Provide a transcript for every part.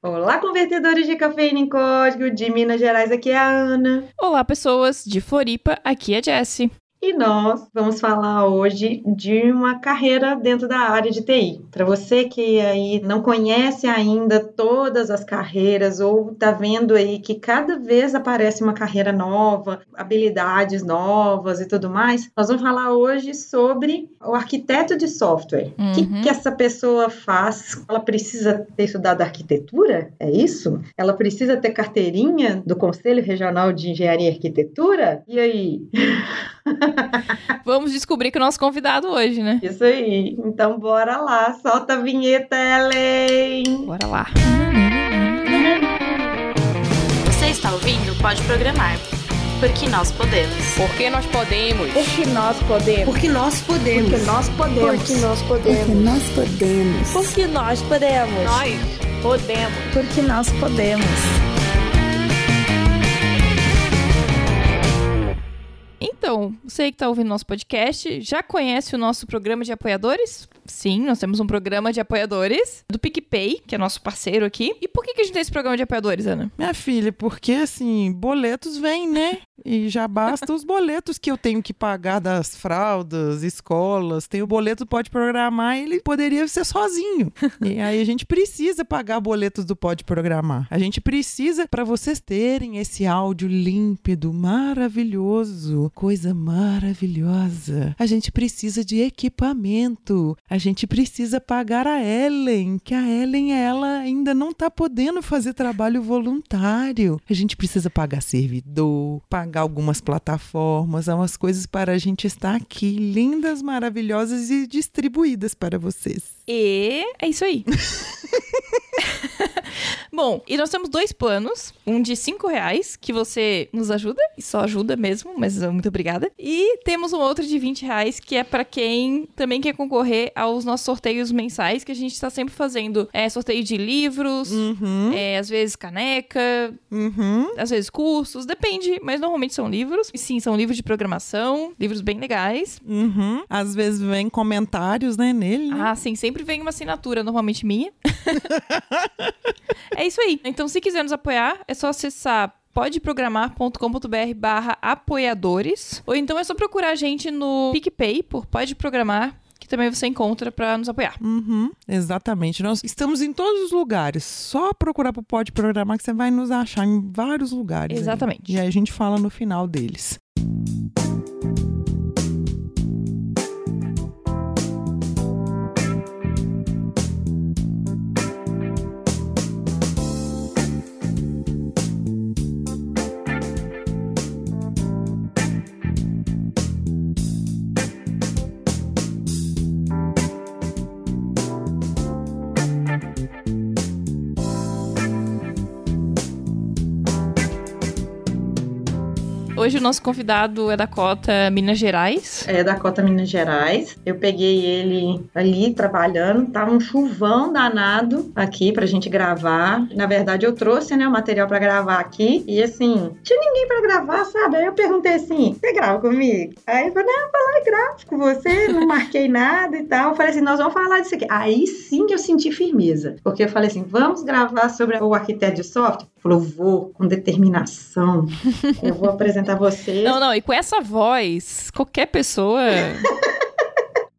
Olá, convertedores de cafeína em código de Minas Gerais, aqui é a Ana. Olá, pessoas de Floripa, aqui é a Jessie. E nós vamos falar hoje de uma carreira dentro da área de TI. Para você que aí não conhece ainda todas as carreiras ou está vendo aí que cada vez aparece uma carreira nova, habilidades novas e tudo mais, nós vamos falar hoje sobre o arquiteto de software. O uhum. que, que essa pessoa faz? Ela precisa ter estudado arquitetura? É isso? Ela precisa ter carteirinha do Conselho Regional de Engenharia e Arquitetura? E aí? Vamos descobrir com o nosso convidado hoje, né? Isso aí. Então bora lá, solta a vinheta, Ellen. Bora lá. Você está ouvindo? Pode programar. Porque nós podemos. Porque nós podemos. Porque nós podemos. Porque nós podemos. Porque nós podemos. Porque nós podemos. Porque nós podemos. Porque nós podemos. Nós podemos. Porque nós podemos. Então, você que está ouvindo nosso podcast, já conhece o nosso programa de apoiadores? Sim, nós temos um programa de apoiadores do PicPay, que é nosso parceiro aqui. E por que, que a gente tem esse programa de apoiadores, Ana? Minha filha, porque assim, boletos vêm, né? E já basta os boletos que eu tenho que pagar das fraldas, escolas. Tem o boleto Pode Programar, ele poderia ser sozinho. E aí a gente precisa pagar boletos do Pode Programar. A gente precisa, para vocês terem esse áudio límpido, maravilhoso, coisa maravilhosa. A gente precisa de equipamento. A gente precisa pagar a Ellen, que a Ellen, ela ainda não está podendo fazer trabalho voluntário. A gente precisa pagar servidor, pagar algumas plataformas, umas coisas para a gente estar aqui, lindas, maravilhosas e distribuídas para vocês. E é isso aí. Bom, e nós temos dois planos. Um de cinco reais, que você nos ajuda, e só ajuda mesmo, mas muito obrigada. E temos um outro de 20 reais, que é para quem também quer concorrer aos nossos sorteios mensais, que a gente está sempre fazendo. É sorteio de livros, uhum. é, às vezes caneca, uhum. às vezes cursos, depende, mas normalmente são livros. E sim, são livros de programação, livros bem legais. Uhum. Às vezes vem comentários, né, nele. Né? Ah, sim, sempre vem uma assinatura, normalmente minha. é isso aí. Então, se quiser nos apoiar, é só acessar podeprogramar.com.br barra apoiadores. Ou então é só procurar a gente no PicPay por Pode Programar que também você encontra para nos apoiar. Uhum, exatamente. Nós estamos em todos os lugares. Só procurar por Pode Programar que você vai nos achar em vários lugares. Exatamente. Aí. E aí a gente fala no final deles. Hoje o nosso convidado é da cota Minas Gerais. É da cota Minas Gerais. Eu peguei ele ali trabalhando, tava um chuvão danado aqui pra gente gravar. Na verdade, eu trouxe, né, o material para gravar aqui e assim, tinha ninguém para gravar, sabe? Aí eu perguntei assim: "Você grava comigo?" Aí ele falou: "Não, falar gravo com você, não marquei nada e tal". Eu falei assim: "Nós vamos falar disso aqui". Aí sim que eu senti firmeza, porque eu falei assim: "Vamos gravar sobre o arquiteto de software?" Falou: "Vou, com determinação. Eu vou apresentar vocês. Não, não, e com essa voz, qualquer pessoa.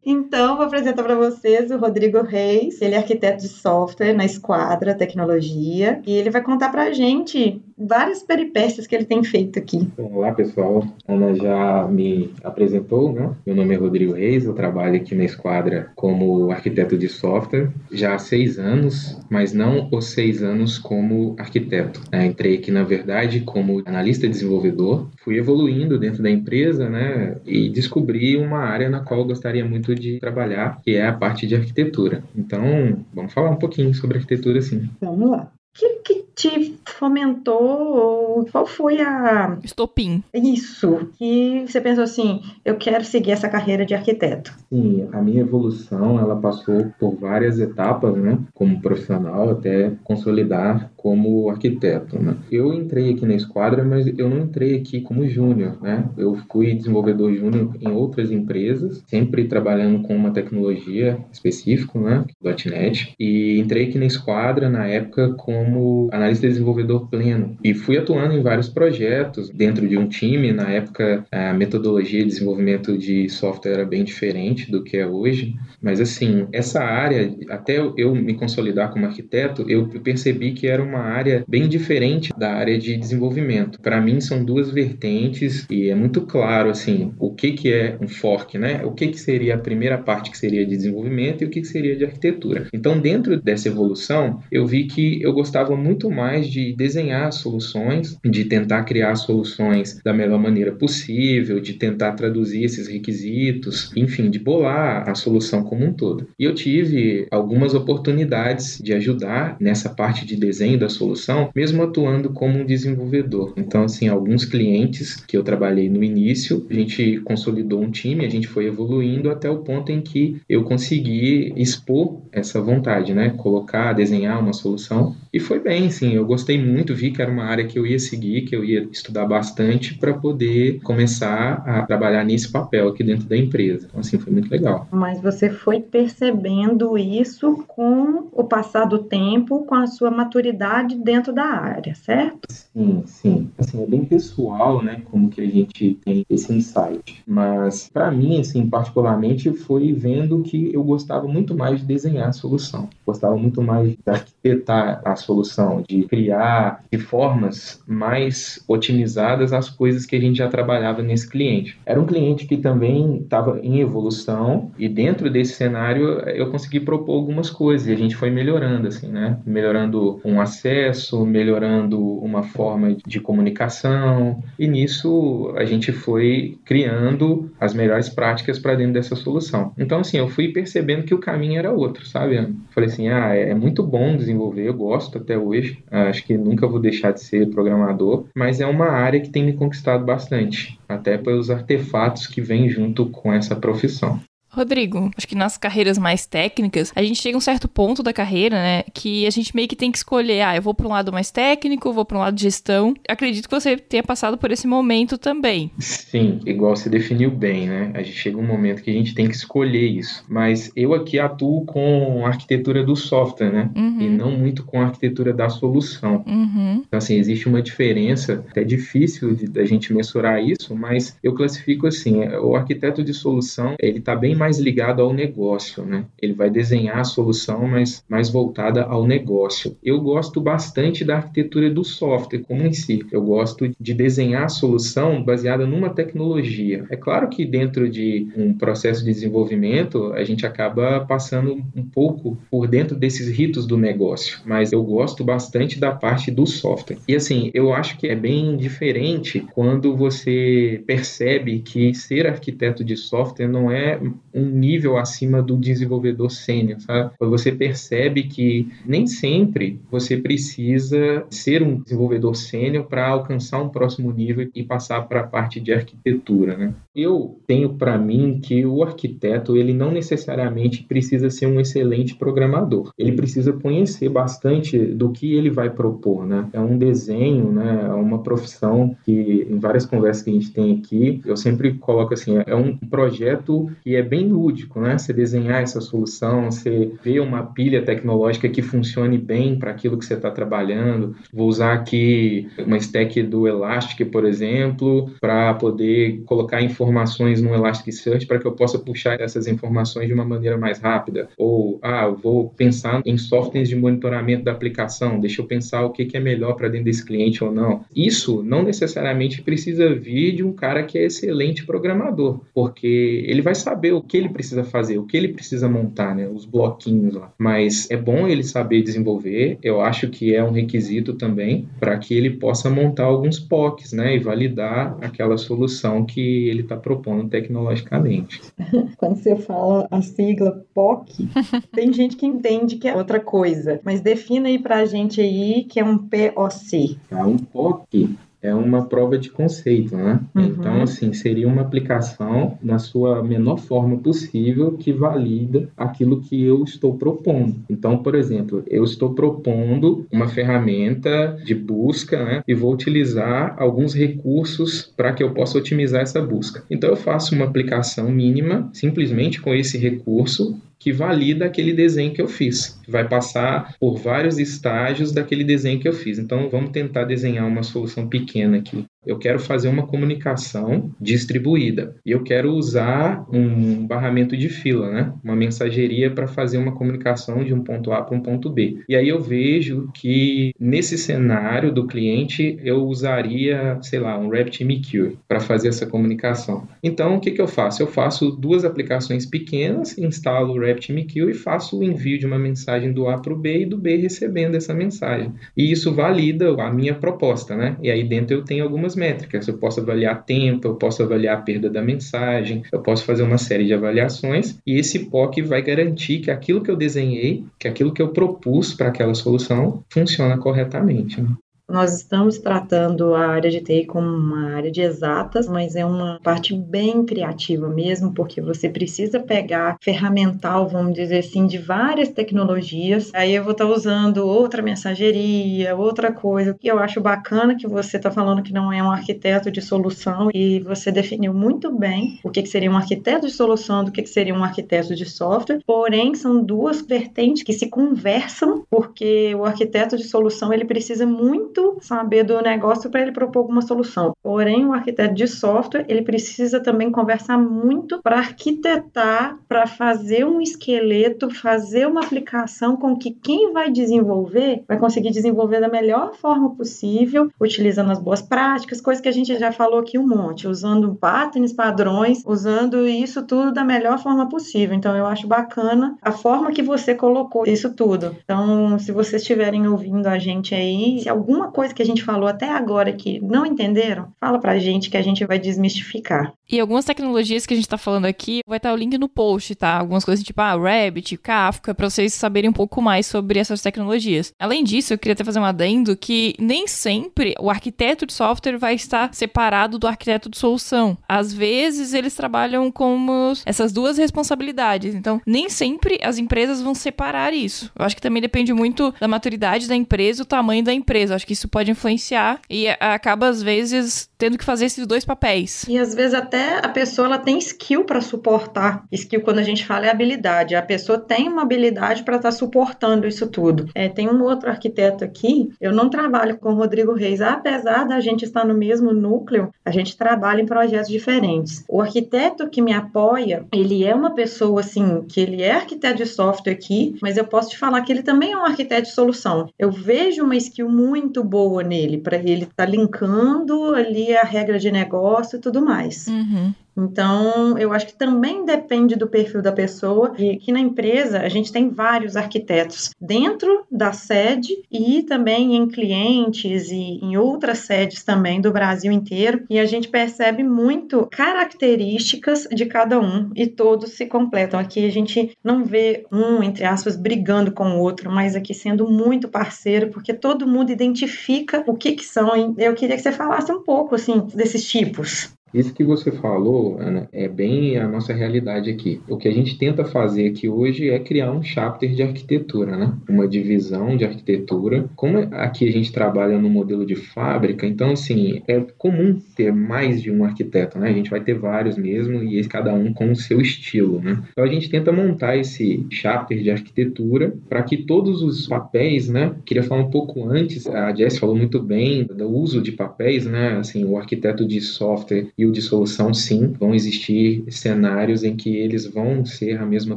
Então, vou apresentar para vocês o Rodrigo Reis. Ele é arquiteto de software na Esquadra Tecnologia e ele vai contar para a gente várias peripécias que ele tem feito aqui. Olá, pessoal. Ana já me apresentou, né? Meu nome é Rodrigo Reis, eu trabalho aqui na Esquadra como arquiteto de software já há seis anos, mas não os seis anos como arquiteto. É, entrei aqui, na verdade, como analista desenvolvedor, fui evoluindo dentro da empresa, né? E descobri uma área na qual eu gostaria muito de trabalhar, que é a parte de arquitetura. Então, vamos falar um pouquinho sobre arquitetura, sim. Vamos lá. O que, que te fomentou? Qual foi a. Estopim. Isso. Que você pensou assim: eu quero seguir essa carreira de arquiteto. Sim, a minha evolução ela passou por várias etapas, né? Como profissional, até consolidar como arquiteto. Né? Eu entrei aqui na esquadra, mas eu não entrei aqui como júnior, né? Eu fui desenvolvedor júnior em outras empresas, sempre trabalhando com uma tecnologia específica, né? .NET. E entrei aqui na esquadra na época como como analista desenvolvedor pleno e fui atuando em vários projetos dentro de um time. Na época, a metodologia de desenvolvimento de software era bem diferente do que é hoje, mas assim, essa área, até eu me consolidar como arquiteto, eu percebi que era uma área bem diferente da área de desenvolvimento. Para mim, são duas vertentes e é muito claro assim o que que é um fork, né? O que que seria a primeira parte que seria de desenvolvimento e o que que seria de arquitetura. Então, dentro dessa evolução, eu vi que eu gostava muito mais de desenhar soluções, de tentar criar soluções da melhor maneira possível, de tentar traduzir esses requisitos, enfim, de bolar a solução como um todo. E eu tive algumas oportunidades de ajudar nessa parte de desenho da solução, mesmo atuando como um desenvolvedor. Então, assim, alguns clientes que eu trabalhei no início, a gente consolidou um time, a gente foi evoluindo até o ponto em que eu consegui expor essa vontade, né? Colocar, desenhar uma solução. E foi bem, sim, eu gostei muito, vi que era uma área que eu ia seguir, que eu ia estudar bastante para poder começar a trabalhar nesse papel aqui dentro da empresa. Então, assim, foi muito legal. Mas você foi percebendo isso com o passar do tempo, com a sua maturidade dentro da área, certo? Sim, sim. Assim, é bem pessoal, né, como que a gente tem esse insight. Mas, para mim, assim, particularmente, foi vendo que eu gostava muito mais de desenhar a solução. Gostava muito mais de arquitetar a solução, de criar de formas mais otimizadas as coisas que a gente já trabalhava nesse cliente. Era um cliente que também estava em evolução e dentro desse cenário eu consegui propor algumas coisas e a gente foi melhorando, assim, né? Melhorando um acesso, melhorando uma forma de comunicação e nisso a gente foi criando as melhores práticas para dentro dessa solução. Então, assim, eu fui percebendo que o caminho era outro, sabe? Falei assim, ah, é muito bom desenvolver, eu gosto até hoje, acho que nunca vou deixar de ser programador, mas é uma área que tem me conquistado bastante, até pelos artefatos que vêm junto com essa profissão. Rodrigo, acho que nas carreiras mais técnicas, a gente chega a um certo ponto da carreira, né, que a gente meio que tem que escolher, ah, eu vou para um lado mais técnico, vou para um lado de gestão. Acredito que você tenha passado por esse momento também. Sim, igual você definiu bem, né? A gente chega um momento que a gente tem que escolher isso. Mas eu aqui atuo com a arquitetura do software, né? Uhum. E não muito com a arquitetura da solução. Uhum. Então, assim, existe uma diferença, até difícil da gente mensurar isso, mas eu classifico assim, o arquiteto de solução, ele está bem mais ligado ao negócio, né? Ele vai desenhar a solução, mas mais voltada ao negócio. Eu gosto bastante da arquitetura do software como em si. Eu gosto de desenhar a solução baseada numa tecnologia. É claro que dentro de um processo de desenvolvimento, a gente acaba passando um pouco por dentro desses ritos do negócio, mas eu gosto bastante da parte do software. E assim, eu acho que é bem diferente quando você percebe que ser arquiteto de software não é um nível acima do desenvolvedor sênior, sabe? Você percebe que nem sempre você precisa ser um desenvolvedor sênior para alcançar um próximo nível e passar para a parte de arquitetura, né? Eu tenho para mim que o arquiteto ele não necessariamente precisa ser um excelente programador. Ele precisa conhecer bastante do que ele vai propor, né? É um desenho, né? É uma profissão que em várias conversas que a gente tem aqui, eu sempre coloco assim, é um projeto que é bem lúdico, né? Você desenhar essa solução, você ver uma pilha tecnológica que funcione bem para aquilo que você está trabalhando. Vou usar aqui uma stack do Elastic, por exemplo, para poder colocar informações no Elasticsearch para que eu possa puxar essas informações de uma maneira mais rápida. Ou, ah, vou pensar em softwares de monitoramento da aplicação, deixa eu pensar o que, que é melhor para dentro desse cliente ou não. Isso não necessariamente precisa vir de um cara que é excelente programador, porque ele vai saber o que ele precisa fazer, o que ele precisa montar, né? Os bloquinhos lá. Mas é bom ele saber desenvolver, eu acho que é um requisito também para que ele possa montar alguns POCs, né? E validar aquela solução que ele está propondo tecnologicamente. Quando você fala a sigla POC, tem gente que entende que é outra coisa. Mas defina aí para a gente aí que é um POC. Tá, um POC é uma prova de conceito, né? Uhum. Então, assim, seria uma aplicação na sua menor forma possível que valida aquilo que eu estou propondo. Então, por exemplo, eu estou propondo uma ferramenta de busca, né? E vou utilizar alguns recursos para que eu possa otimizar essa busca. Então, eu faço uma aplicação mínima, simplesmente com esse recurso, que valida aquele desenho que eu fiz. Vai passar por vários estágios daquele desenho que eu fiz. Então, vamos tentar desenhar uma solução pequena aqui. Eu quero fazer uma comunicação distribuída e eu quero usar um barramento de fila, né? Uma mensageria para fazer uma comunicação de um ponto A para um ponto B. E aí eu vejo que nesse cenário do cliente eu usaria, sei lá, um RabbitMQ para fazer essa comunicação. Então o que, que eu faço? Eu faço duas aplicações pequenas, instalo o RabbitMQ e faço o envio de uma mensagem do A para o B e do B recebendo essa mensagem. E isso valida a minha proposta, né? E aí dentro eu tenho algumas métricas. Eu posso avaliar tempo, eu posso avaliar a perda da mensagem, eu posso fazer uma série de avaliações e esse POC vai garantir que aquilo que eu desenhei, que aquilo que eu propus para aquela solução funciona corretamente. Né? Nós estamos tratando a área de TI como uma área de exatas, mas é uma parte bem criativa mesmo, porque você precisa pegar ferramental, vamos dizer assim, de várias tecnologias. Aí eu vou estar usando outra mensageria, outra coisa. E eu acho bacana que você está falando que não é um arquiteto de solução e você definiu muito bem o que, seria um arquiteto de solução do que seria um arquiteto de software. Porém, são duas vertentes que se conversam, porque o arquiteto de solução ele precisa muito muito saber do negócio para ele propor alguma solução. Porém, o arquiteto de software, ele precisa também conversar muito para arquitetar, para fazer um esqueleto, fazer uma aplicação com que quem vai desenvolver vai conseguir desenvolver da melhor forma possível, utilizando as boas práticas, coisas que a gente já falou aqui um monte, usando patterns, padrões, usando isso tudo da melhor forma possível. Então, eu acho bacana a forma que você colocou isso tudo. Então, se vocês estiverem ouvindo a gente aí, se alguma coisa que a gente falou até agora que não entenderam, fala pra gente que a gente vai desmistificar. E algumas tecnologias que a gente tá falando aqui, vai estar o link no post, tá? Algumas coisas tipo, ah, Rabbit, Kafka, pra vocês saberem um pouco mais sobre essas tecnologias. Além disso, eu queria até fazer um adendo que nem sempre o arquiteto de software vai estar separado do arquiteto de solução. Às vezes, eles trabalham como essas duas responsabilidades. Então, nem sempre as empresas vão separar isso. Eu acho que também depende muito da maturidade da empresa o tamanho da empresa. Eu acho que isso pode influenciar e acaba, às vezes, tendo que fazer esses dois papéis. E às vezes até a pessoa ela tem skill para suportar. Skill, quando a gente fala, é habilidade. A pessoa tem uma habilidade para estar tá suportando isso tudo. É, tem um outro arquiteto aqui, eu não trabalho com o Rodrigo Reis, apesar da gente estar no mesmo núcleo, a gente trabalha em projetos diferentes. O arquiteto que me apoia, ele é uma pessoa assim, que ele é arquiteto de software aqui, mas eu posso te falar que ele também é um arquiteto de solução. Eu vejo uma skill muito boa nele, para ele estar tá linkando ali a regra de negócio e tudo mais. Uhum. Então, eu acho que também depende do perfil da pessoa. E aqui na empresa, a gente tem vários arquitetos dentro da sede e também em clientes e em outras sedes também do Brasil inteiro. E a gente percebe muito características de cada um e todos se completam. Aqui a gente não vê um, entre aspas, brigando com o outro, mas aqui sendo muito parceiro, porque todo mundo identifica o que, que são. Eu queria que você falasse um pouco assim desses tipos. Isso que você falou, Ana, é bem a nossa realidade aqui. O que a gente tenta fazer aqui hoje é criar um chapter de arquitetura, né? Uma divisão de arquitetura. Como aqui a gente trabalha no modelo de fábrica, então, assim, é comum ter mais de um arquiteto, né? A gente vai ter vários mesmo e cada um com o seu estilo, né? Então, a gente tenta montar esse chapter de arquitetura para que todos os papéis, né? Queria falar um pouco antes, a Jess falou muito bem do uso de papéis, né? Assim, o arquiteto de software e o de solução, sim, vão existir cenários em que eles vão ser a mesma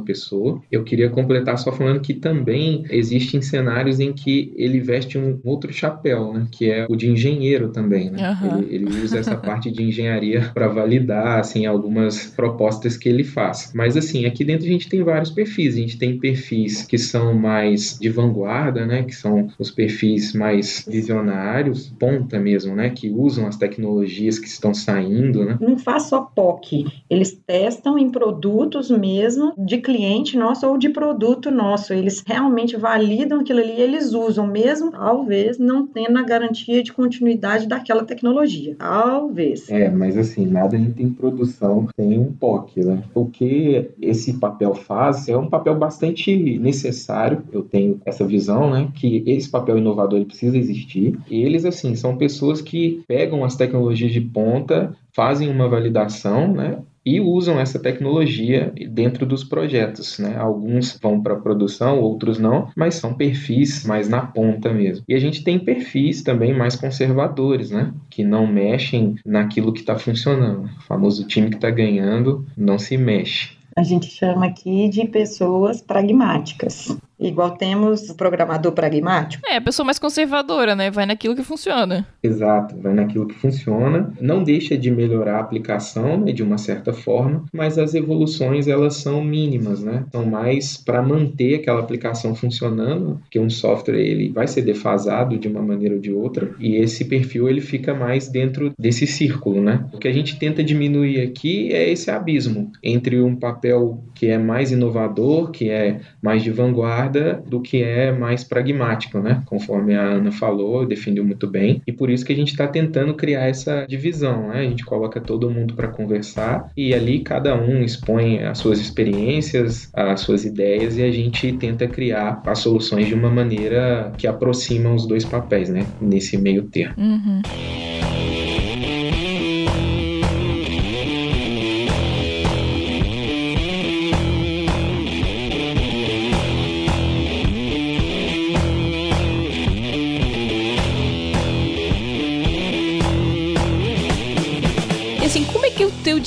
pessoa. Eu queria completar só falando que também existem cenários em que ele veste um outro chapéu, né? Que é o de engenheiro também, né? Uhum. Ele, ele, usa essa parte de engenharia para validar, assim, algumas propostas que ele faz. Mas, assim, aqui dentro a gente tem vários perfis. A gente tem perfis que são mais de vanguarda, né? Que são os perfis mais visionários, ponta mesmo, né? Que usam as tecnologias que estão saindo né? Não faz só POC, eles testam em produtos mesmo de cliente nosso ou de produto nosso. Eles realmente validam aquilo ali e eles usam, mesmo talvez não tendo a garantia de continuidade daquela tecnologia. Talvez. É, mas assim, nada entra em produção sem um POC, né? O que esse papel faz é um papel bastante necessário. Eu tenho essa visão, né? Que esse papel inovador ele precisa existir. E eles, assim, são pessoas que pegam as tecnologias de ponta, fazem uma validação, né? e usam essa tecnologia dentro dos projetos, né? Alguns vão para produção, outros não, mas são perfis mais na ponta mesmo. E a gente tem perfis também mais conservadores, né? Que não mexem naquilo que está funcionando. O famoso time que está ganhando não se mexe. A gente chama aqui de pessoas pragmáticas. Igual temos o programador pragmático. É, a pessoa mais conservadora, né? Vai naquilo que funciona. Exato, vai naquilo que funciona. Não deixa de melhorar a aplicação, né, de uma certa forma, mas as evoluções elas são mínimas, né? São mais para manter aquela aplicação funcionando, que um software ele vai ser defasado de uma maneira ou de outra, e esse perfil ele fica mais dentro desse círculo, né? O que a gente tenta diminuir aqui é esse abismo entre um papel que é mais inovador, que é mais de vanguarda do que é mais pragmático, né? Conforme a Ana falou, definiu muito bem. E por isso que a gente está tentando criar essa divisão, né? A gente coloca todo mundo para conversar e ali cada um expõe as suas experiências, as suas ideias e a gente tenta criar as soluções de uma maneira que aproxima os dois papéis, né? Nesse meio termo. Uhum.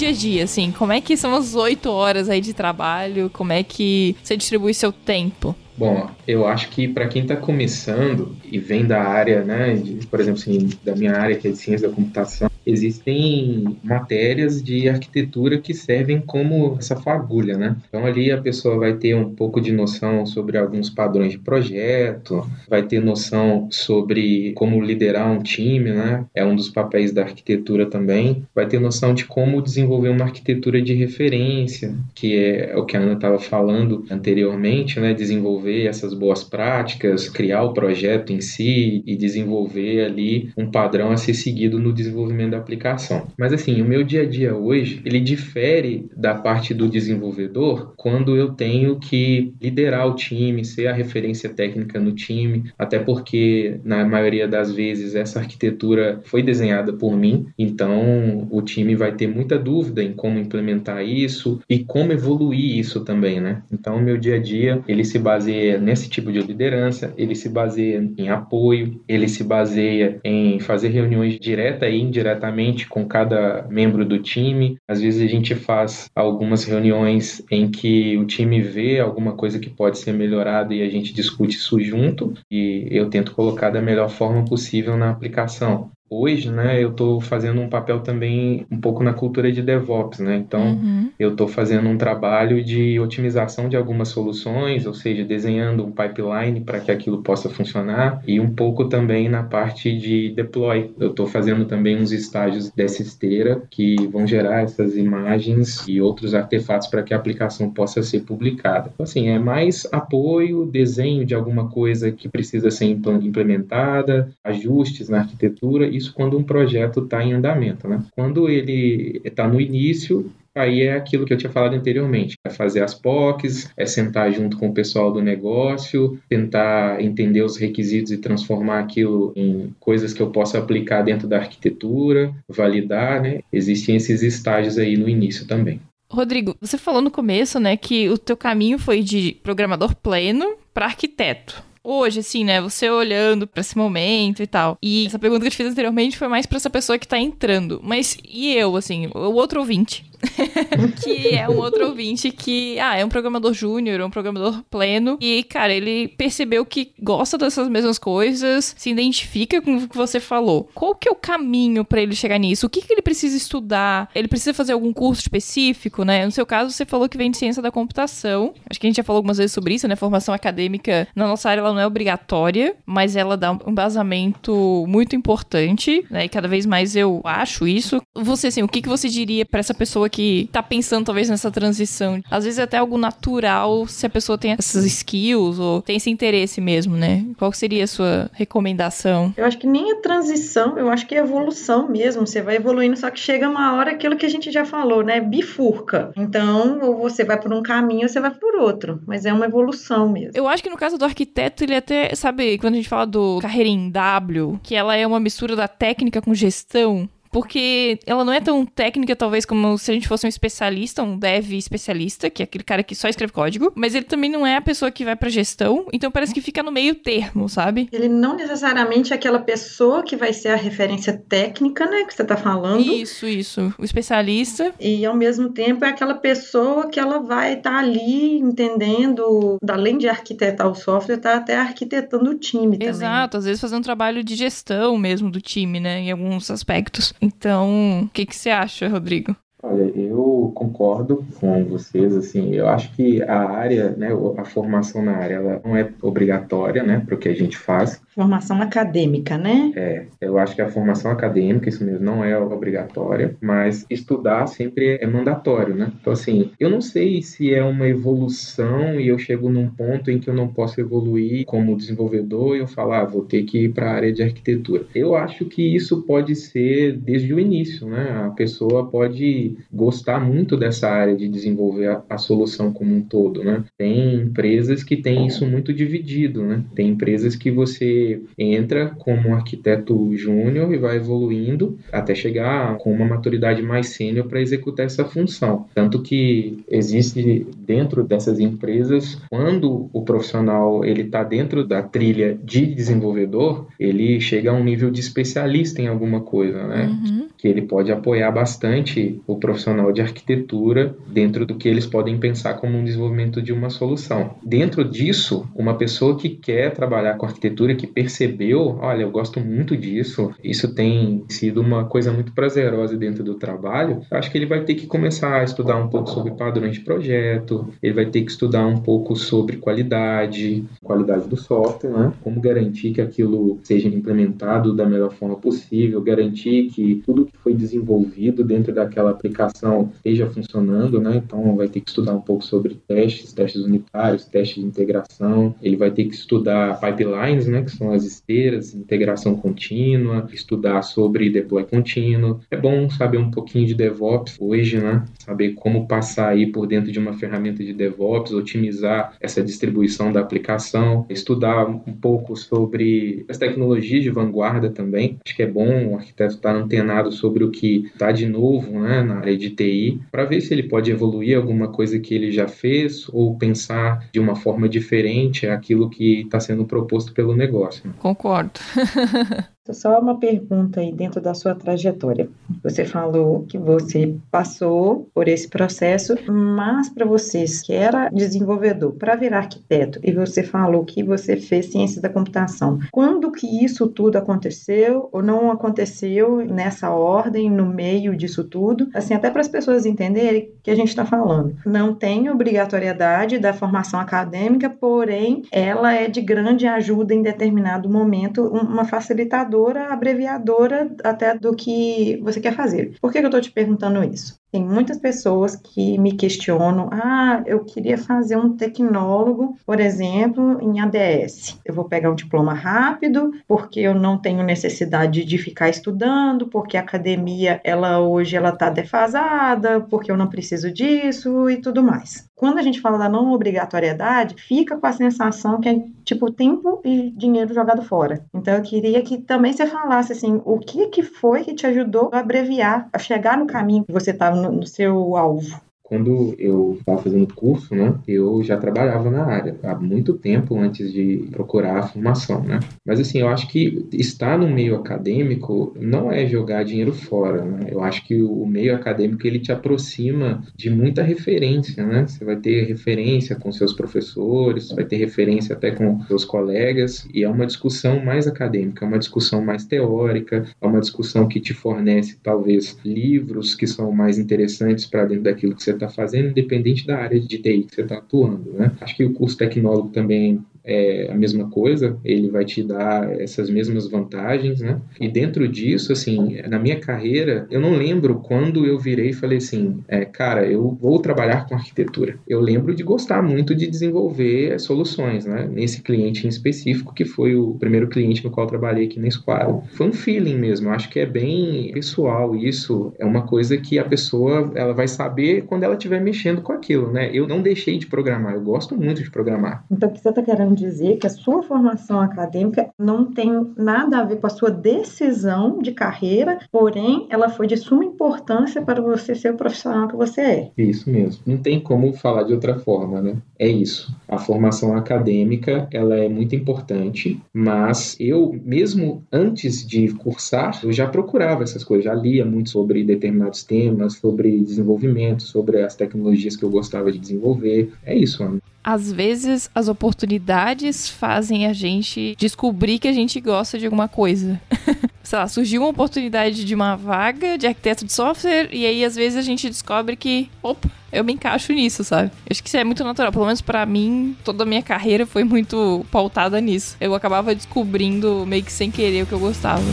Dia a dia, assim? Como é que são as oito horas aí de trabalho? Como é que você distribui seu tempo? Bom, eu acho que para quem está começando e vem da área, né, de, por exemplo, assim, da minha área que é de ciência da computação, existem matérias de arquitetura que servem como essa fagulha, né? Então ali a pessoa vai ter um pouco de noção sobre alguns padrões de projeto, vai ter noção sobre como liderar um time, né? É um dos papéis da arquitetura também. Vai ter noção de como desenvolver uma arquitetura de referência, que é o que a Ana estava falando anteriormente, né? Desenvolver essas boas práticas, criar o projeto em si e desenvolver ali um padrão a ser seguido no desenvolvimento da aplicação. Mas assim, o meu dia a dia hoje, ele difere da parte do desenvolvedor quando eu tenho que liderar o time, ser a referência técnica no time, até porque na maioria das vezes essa arquitetura foi desenhada por mim, então o time vai ter muita dúvida em como implementar isso e como evoluir isso também, né? Então o meu dia a dia, ele se baseia nesse tipo de liderança, ele se baseia em apoio, ele se baseia em fazer reuniões direta e indiretamente com cada membro do time. Às vezes a gente faz algumas reuniões em que o time vê alguma coisa que pode ser melhorada e a gente discute isso junto e eu tento colocar da melhor forma possível na aplicação hoje, né, eu estou fazendo um papel também um pouco na cultura de DevOps, né? Então, Uhum. eu estou fazendo um trabalho de otimização de algumas soluções, ou seja, desenhando um pipeline para que aquilo possa funcionar e um pouco também na parte de deploy. Eu estou fazendo também uns estágios dessa esteira que vão gerar essas imagens e outros artefatos para que a aplicação possa ser publicada. Então, assim, é mais apoio, desenho de alguma coisa que precisa ser impl- implementada, ajustes na arquitetura, isso quando um projeto está em andamento, né? Quando ele está no início, Aí é aquilo que eu tinha falado anteriormente, é fazer as POCs, é sentar junto com o pessoal do negócio, tentar entender os requisitos e transformar aquilo em coisas que eu possa aplicar dentro da arquitetura, validar, né? Existem esses estágios aí no início também. Rodrigo, você falou no começo, né, que o teu caminho foi de programador pleno para arquiteto. Hoje, assim, né, você olhando para esse momento e tal. E essa pergunta que eu te fiz anteriormente foi mais para essa pessoa que tá entrando. Mas e eu, assim, o outro ouvinte? que é um outro ouvinte que, ah, é um programador júnior, um programador pleno. E, cara, ele percebeu que gosta dessas mesmas coisas, se identifica com o que você falou. Qual que é o caminho para ele chegar nisso? O que, que ele precisa estudar? Ele precisa fazer algum curso específico, né? No seu caso, você falou que vem de ciência da computação. Acho que a gente já falou algumas vezes sobre isso, né? Formação acadêmica na nossa área ela não é obrigatória, mas ela dá um embasamento muito importante, né? E cada vez mais eu acho isso. Você, assim, o que, que você diria para essa pessoa que tá pensando talvez nessa transição? Às vezes é até algo natural se a pessoa tem essas skills ou tem esse interesse mesmo, né? Qual seria a sua recomendação? Eu acho que nem a transição, eu acho que é evolução mesmo. Você vai evoluindo, só que chega uma hora aquilo que a gente já falou, né? Bifurca. Então, ou você vai por um caminho ou você vai por outro. Mas é uma evolução mesmo. Eu acho que no caso do arquiteto, ele até, sabe, quando a gente fala do carreira em W, que ela é uma mistura da técnica com gestão, porque ela não é tão técnica, talvez, como se a gente fosse um especialista, um dev especialista, que é aquele cara que só escreve código, mas ele também não é a pessoa que vai pra gestão, então parece que fica no meio termo, sabe? Ele não necessariamente é aquela pessoa que vai ser a referência técnica, né, que você tá falando. Isso, isso. O especialista. E ao mesmo tempo é aquela pessoa que ela vai estar tá ali entendendo, além de arquitetar o software, tá até arquitetando o time também. Exato, às vezes fazendo um trabalho de gestão mesmo do time, né, em alguns aspectos. Então, o que, que você acha, Rodrigo? Olha, eu concordo com vocês, assim, eu acho que a área, né, a formação na área, ela não é obrigatória, né, para o que a gente faz, Formação acadêmica, né? É, eu acho que a formação acadêmica, isso mesmo, não é obrigatória, mas estudar sempre é mandatório, né? Então, assim, eu não sei se é uma evolução e eu chego num ponto em que eu não posso evoluir como desenvolvedor e eu falar, ah, vou ter que ir para a área de arquitetura. Eu acho que isso pode ser desde o início, né? A pessoa pode gostar muito dessa área de desenvolver a, a solução como um todo, né? Tem empresas que têm isso muito dividido, né? Tem empresas que você entra como um arquiteto júnior e vai evoluindo até chegar com uma maturidade mais sênior para executar essa função. Tanto que existe dentro dessas empresas, quando o profissional ele está dentro da trilha de desenvolvedor, ele chega a um nível de especialista em alguma coisa, né? Uhum. Que ele pode apoiar bastante o profissional de arquitetura dentro do que eles podem pensar como um desenvolvimento de uma solução. Dentro disso, uma pessoa que quer trabalhar com arquitetura, que percebeu, olha, eu gosto muito disso, isso tem sido uma coisa muito prazerosa dentro do trabalho, acho que ele vai ter que começar a estudar um pouco sobre padrões de projeto, ele vai ter que estudar um pouco sobre qualidade, qualidade do software, né? Como garantir que aquilo seja implementado da melhor forma possível, garantir que tudo que foi desenvolvido dentro daquela aplicação esteja funcionando, né? Então vai ter que estudar um pouco sobre testes, testes unitários, testes de integração, ele vai ter que estudar pipelines, né? Que são as esteiras, integração contínua, estudar sobre deploy contínuo. É bom saber um pouquinho de DevOps hoje, né? Saber como passar aí por dentro de uma ferramenta de DevOps, otimizar essa distribuição da aplicação, estudar um pouco sobre as tecnologias de vanguarda também. Acho que é bom o arquiteto estar antenado sobre o que está de novo né, na área de TI, para ver se ele pode evoluir alguma coisa que ele já fez ou pensar de uma forma diferente aquilo que está sendo proposto pelo negócio. Concordo. Só uma pergunta aí dentro da sua trajetória. Você falou que você passou por esse processo, mas para vocês que era desenvolvedor, para virar arquiteto, e você falou que você fez ciência da computação. Quando que isso tudo aconteceu ou não aconteceu nessa ordem, no meio disso tudo? Assim, até para as pessoas entenderem que a gente está falando. Não tem obrigatoriedade da formação acadêmica, porém, ela é de grande ajuda em determinado momento, uma facilitadora abreviadora até do que você quer fazer. Por que eu estou te perguntando isso? Tem muitas pessoas que me questionam: ah, eu queria fazer um tecnólogo, por exemplo, em ADS. Eu vou pegar um diploma rápido, porque eu não tenho necessidade de ficar estudando, porque a academia, ela hoje ela está defasada, porque eu não preciso disso e tudo mais. Quando a gente fala da não obrigatoriedade, fica com a sensação que é tipo tempo e dinheiro jogado fora. Então eu queria que também você falasse assim, o que que foi que te ajudou a abreviar, a chegar no caminho que você estava no, no seu alvo? Quando eu estava fazendo curso, né, eu já trabalhava na área há muito tempo antes de procurar a formação, né? Mas assim, eu acho que estar no meio acadêmico não é jogar dinheiro fora, né? Eu acho que o meio acadêmico ele te aproxima de muita referência, né? Você vai ter referência com seus professores, vai ter referência até com seus colegas e é uma discussão mais acadêmica, é uma discussão mais teórica, é uma discussão que te fornece talvez livros que são mais interessantes para dentro daquilo que você está fazendo, independente da área de TI que você está atuando. Né? Acho que o curso tecnólogo também é a mesma coisa, ele vai te dar essas mesmas vantagens, né? E dentro disso, assim, na minha carreira, eu não lembro quando eu virei e falei assim, é, cara, eu vou trabalhar com arquitetura. Eu lembro de gostar muito de desenvolver soluções, né? Nesse cliente em específico, que foi o primeiro cliente no qual eu trabalhei aqui na Esquadra. Foi um feeling mesmo, eu acho que é bem pessoal isso, é uma coisa que a pessoa, ela vai saber quando ela estiver mexendo com aquilo, né? Eu não deixei de programar, eu gosto muito de programar. Então, o que você está querendo dizer que a sua formação acadêmica não tem nada a ver com a sua decisão de carreira, porém ela foi de suma importância para você ser o profissional que você é. Isso mesmo. Não tem como falar de outra forma, né? É isso. A formação acadêmica, ela é muito importante, mas eu mesmo antes de cursar, eu já procurava essas coisas, já lia muito sobre determinados temas, sobre desenvolvimento, sobre as tecnologias que eu gostava de desenvolver. É isso, Ana às vezes as oportunidades fazem a gente descobrir que a gente gosta de alguma coisa. Sei lá, surgiu uma oportunidade de uma vaga de arquiteto de software e aí às vezes a gente descobre que, opa, eu me encaixo nisso, sabe? Eu acho que isso é muito natural. Pelo menos para mim, toda a minha carreira foi muito pautada nisso. Eu acabava descobrindo meio que sem querer o que eu gostava.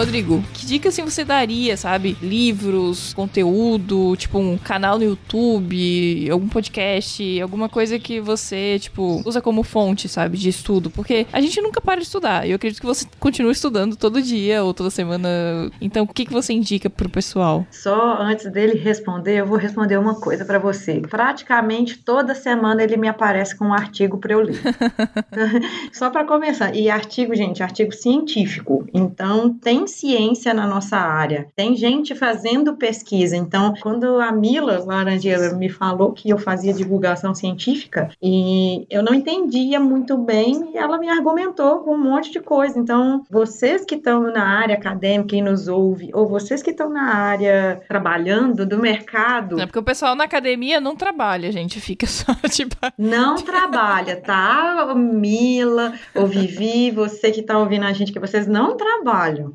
Rodrigo, que dica assim você daria, sabe? Livros, conteúdo, tipo um canal no YouTube, algum podcast, alguma coisa que você, tipo, usa como fonte, sabe, de estudo? Porque a gente nunca para de estudar. Eu acredito que você continua estudando todo dia ou toda semana. Então, o que, que você indica pro pessoal? Só antes dele responder, eu vou responder uma coisa para você. Praticamente toda semana ele me aparece com um artigo para eu ler. Só para começar. E artigo, gente, artigo científico. Então, tem ciência na nossa área, tem gente fazendo pesquisa. Então, quando a Mila Laranjeira me falou que eu fazia divulgação científica e eu não entendia muito bem, ela me argumentou com um monte de coisa. Então, vocês que estão na área acadêmica e nos ouve, ou vocês que estão na área trabalhando do mercado. É porque o pessoal na academia não trabalha, gente, fica só tipo. Não trabalha, tá? Mila, ou Vivi, você que tá ouvindo a gente, que vocês não trabalham.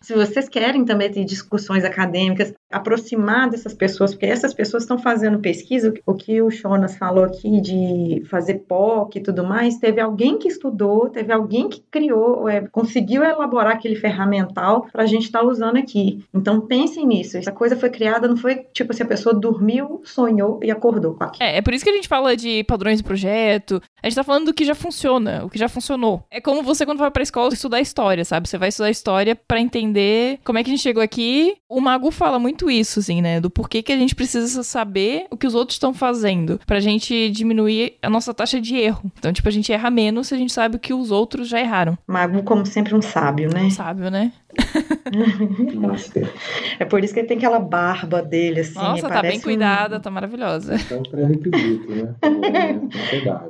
Se vocês querem também ter discussões acadêmicas, aproximar dessas pessoas, porque essas pessoas estão fazendo pesquisa, o que o Jonas falou aqui de fazer POC e tudo mais, teve alguém que estudou, teve alguém que criou, é, conseguiu elaborar aquele ferramental para a gente estar tá usando aqui. Então pensem nisso, essa coisa foi criada, não foi tipo se a pessoa dormiu, sonhou e acordou com aquilo. É, é por isso que a gente fala de padrões de projeto, a gente tá falando do que já funciona, o que já funcionou. É como você quando vai pra escola estudar história, sabe? Você vai estudar história para entender entender como é que a gente chegou aqui. O Mago fala muito isso, assim, né? Do porquê que a gente precisa saber o que os outros estão fazendo pra gente diminuir a nossa taxa de erro. Então, tipo, a gente erra menos se a gente sabe o que os outros já erraram. Mago, como sempre, um sábio, né? Um sábio, né? Master. É por isso que ele tem aquela barba dele, assim. Nossa, tá bem cuidada, um... tá maravilhosa. É um pré-requisito, né?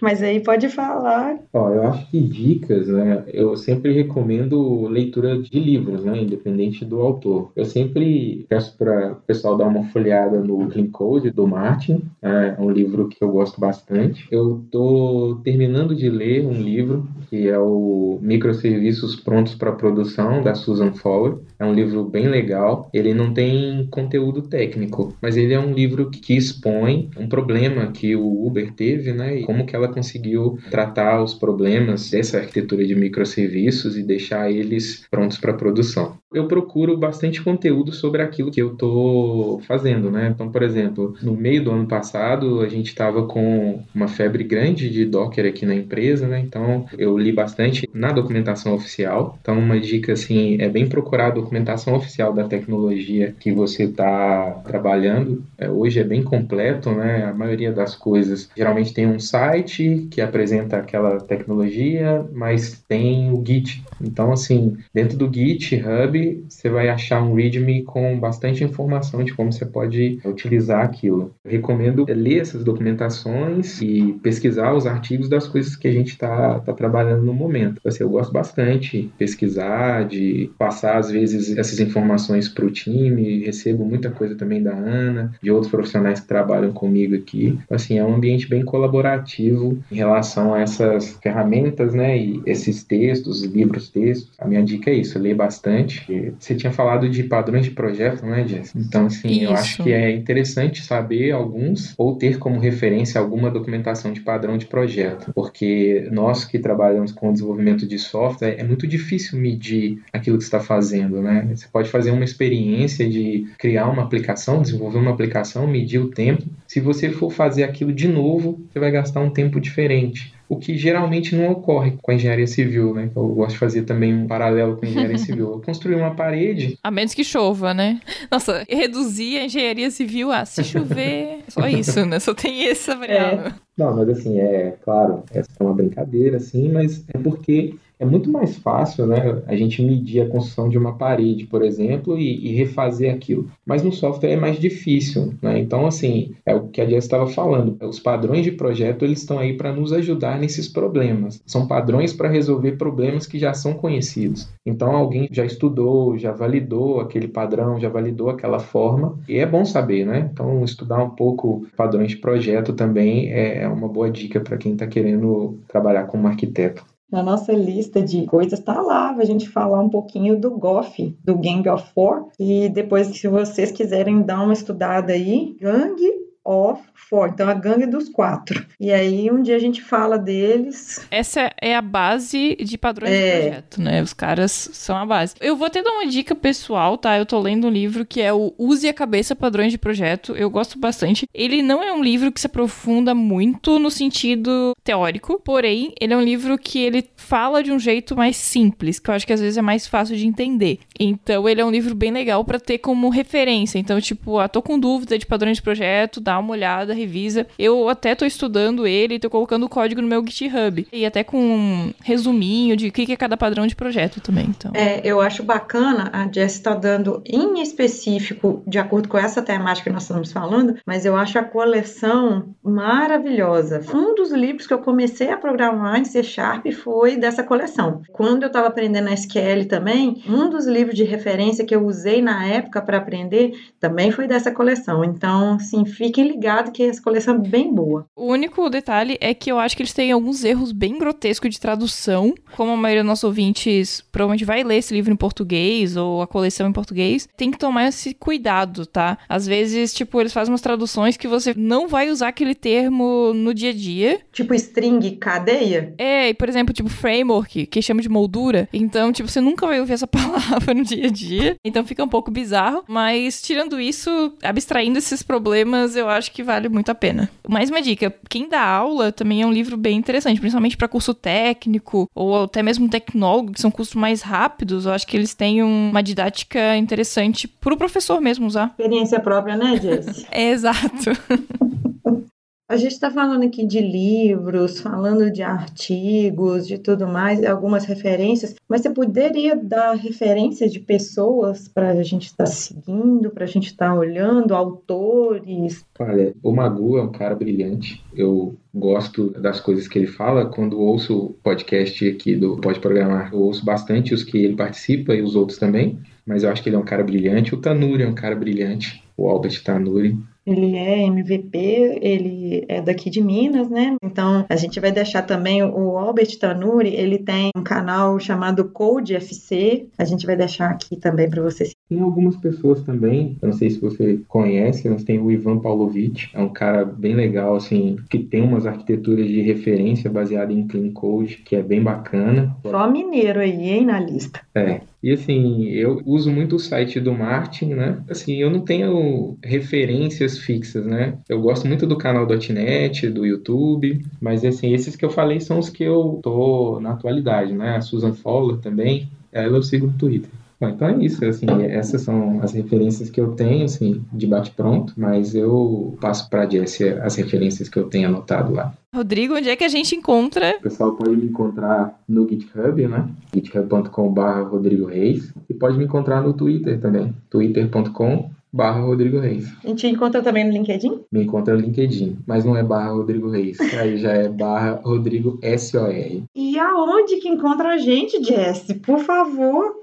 Mas aí pode falar. Ó, eu acho que dicas, né? Eu sempre recomendo leitura de livros, né? Independente do autor. Eu sempre peço para o pessoal dar uma folhada no Clean Code do Martin. É um livro que eu gosto bastante. Eu tô terminando de ler um livro que é o Microserviços Prontos para Produção da Susan Fowler. É um livro bem legal. Ele não tem conteúdo técnico, mas ele é um livro que expõe um problema que o Uber teve, né? E como que ela conseguiu tratar os problemas dessa arquitetura de microserviços e deixar eles prontos para produção eu procuro bastante conteúdo sobre aquilo que eu estou fazendo, né? Então, por exemplo, no meio do ano passado, a gente estava com uma febre grande de Docker aqui na empresa, né? Então, eu li bastante na documentação oficial. Então, uma dica, assim, é bem procurar a documentação oficial da tecnologia que você está trabalhando. É, hoje é bem completo, né? A maioria das coisas geralmente tem um site que apresenta aquela tecnologia, mas tem o Git. Então, assim, dentro do GitHub, você vai achar um README com bastante informação de como você pode utilizar aquilo. Eu recomendo ler essas documentações e pesquisar os artigos das coisas que a gente está tá trabalhando no momento. Assim, eu gosto bastante de pesquisar, de passar às vezes essas informações para o time, recebo muita coisa também da Ana, de outros profissionais que trabalham comigo aqui. Assim, é um ambiente bem colaborativo em relação a essas ferramentas, né, e esses textos, livros textos. A minha dica é isso, ler bastante, você tinha falado de padrões de projeto, né, Jess? Então, assim, Isso. eu acho que é interessante saber alguns ou ter como referência alguma documentação de padrão de projeto, porque nós que trabalhamos com o desenvolvimento de software, é muito difícil medir aquilo que você está fazendo, né? Você pode fazer uma experiência de criar uma aplicação, desenvolver uma aplicação, medir o tempo. Se você for fazer aquilo de novo, você vai gastar um tempo diferente. O que geralmente não ocorre com a engenharia civil, né? Eu gosto de fazer também um paralelo com a engenharia civil. Construir uma parede. A menos que chova, né? Nossa, reduzir a engenharia civil a se chover. Só isso, né? Só tem essa variável. Não, mas assim, é claro, essa é uma brincadeira, assim, mas é porque é muito mais fácil, né, a gente medir a construção de uma parede, por exemplo, e, e refazer aquilo. Mas no software é mais difícil, né? Então, assim, é o que a Jess estava falando. Os padrões de projeto eles estão aí para nos ajudar nesses problemas. São padrões para resolver problemas que já são conhecidos. Então, alguém já estudou, já validou aquele padrão, já validou aquela forma, e é bom saber, né? Então, estudar um pouco padrões de projeto também é uma boa dica para quem está querendo trabalhar como arquiteto. Na nossa lista de coisas tá lá a gente falar um pouquinho do GOF, do Gang of Four. E depois, se vocês quiserem dar uma estudada aí, Gang of Four, então a gangue dos quatro. E aí um dia a gente fala deles. Essa é a base de padrões é. de projeto, né? Os caras são a base. Eu vou até dar uma dica pessoal, tá? Eu tô lendo um livro que é o Use a Cabeça Padrões de Projeto. Eu gosto bastante. Ele não é um livro que se aprofunda muito no sentido teórico, porém, ele é um livro que ele fala de um jeito mais simples, que eu acho que às vezes é mais fácil de entender. Então, ele é um livro bem legal para ter como referência. Então, tipo, ah, tô com dúvida de padrões de projeto, dá uma olhada, revisa. Eu até tô estudando ele, tô colocando o código no meu GitHub. E até com um resuminho de o que é cada padrão de projeto também. Então. É, eu acho bacana, a Jess está dando em específico, de acordo com essa temática que nós estamos falando, mas eu acho a coleção maravilhosa. Um dos livros que eu comecei a programar em C Sharp foi dessa coleção. Quando eu estava aprendendo SQL também, um dos livros de referência que eu usei na época para aprender também foi dessa coleção. Então, assim, fiquem ligados que essa coleção é bem boa. O único detalhe é que eu acho que eles têm alguns erros bem grotescos de tradução. Como a maioria dos nossos ouvintes provavelmente vai ler esse livro em português ou a coleção em português, tem que tomar esse cuidado, tá? Às vezes, tipo, eles fazem umas traduções que você não vai usar aquele termo no dia a dia. Tipo string, cadeia? É, e por exemplo, tipo framework, que chama de moldura. Então, tipo, você nunca vai ouvir essa palavra no dia a dia. Então fica um pouco bizarro. Mas tirando isso, abstraindo esses problemas, eu acho que vale muito a pena. Mais uma dica: quem dá aula também é um livro bem interessante, principalmente para curso técnico ou até mesmo tecnólogo, que são cursos mais rápidos. Eu acho que eles têm uma didática interessante para o professor mesmo usar. Experiência própria, né, Jess? é, exato. A gente está falando aqui de livros, falando de artigos, de tudo mais, algumas referências, mas você poderia dar referência de pessoas para a gente estar tá seguindo, para a gente estar tá olhando, autores? Olha, o Magu é um cara brilhante. Eu gosto das coisas que ele fala. Quando ouço o podcast aqui do Pode Programar, eu ouço bastante os que ele participa e os outros também. Mas eu acho que ele é um cara brilhante. O Tanuri é um cara brilhante. O Albert Tanuri ele é MVP, ele é daqui de Minas, né? Então a gente vai deixar também o Albert Tanuri, ele tem um canal chamado Code FC, a gente vai deixar aqui também para vocês. Tem algumas pessoas também, não sei se você conhece, mas tem o Ivan Pavlovich, é um cara bem legal, assim, que tem umas arquiteturas de referência baseada em Clean Code, que é bem bacana. Só mineiro aí, hein, na lista. É, e assim, eu uso muito o site do Martin, né? Assim, eu não tenho referências fixas, né? Eu gosto muito do canal .NET, do YouTube, mas assim, esses que eu falei são os que eu tô na atualidade, né? A Susan Fowler também, ela eu sigo no Twitter. Bom, então é isso, assim, essas são as referências que eu tenho, assim, de bate-pronto, mas eu passo para a as referências que eu tenho anotado lá. Rodrigo, onde é que a gente encontra? O pessoal pode me encontrar no GitHub, né? github.com.br Rodrigo Reis. E pode me encontrar no Twitter também, twitter.com barra Rodrigo Reis. A gente encontra também no LinkedIn? Me encontra no LinkedIn, mas não é barra Rodrigo Reis. Aí já é barra Rodrigo S-O-R. E aonde que encontra a gente, Jess? Por favor.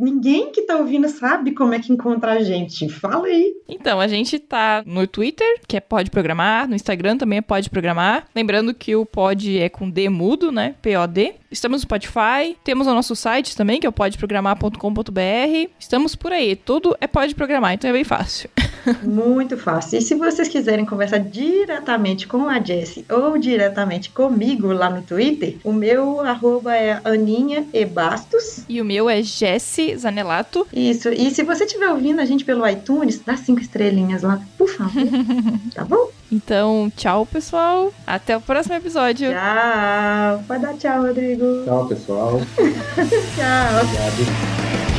Ninguém que tá ouvindo sabe como é que encontra a gente. Fala aí. Então, a gente tá no Twitter, que é Pode Programar, no Instagram também é Pode Programar. Lembrando que o Pod é com D mudo, né? P-O-D. Estamos no Spotify, temos o nosso site também, que é o podeprogramar.com.br. Estamos por aí, tudo é Pode Programar, então é bem fácil. Muito fácil. E se vocês quiserem conversar diretamente com a Jessie ou diretamente comigo lá no Twitter, o meu arroba é Aninha e Bastos. E o meu é Jesse Zanelato. Isso. E se você estiver ouvindo a gente pelo iTunes, dá cinco estrelinhas lá, por favor. tá bom? Então, tchau, pessoal. Até o próximo episódio. Tchau. Pode dar tchau, Rodrigo. Tchau, pessoal. Tchau. Obrigado.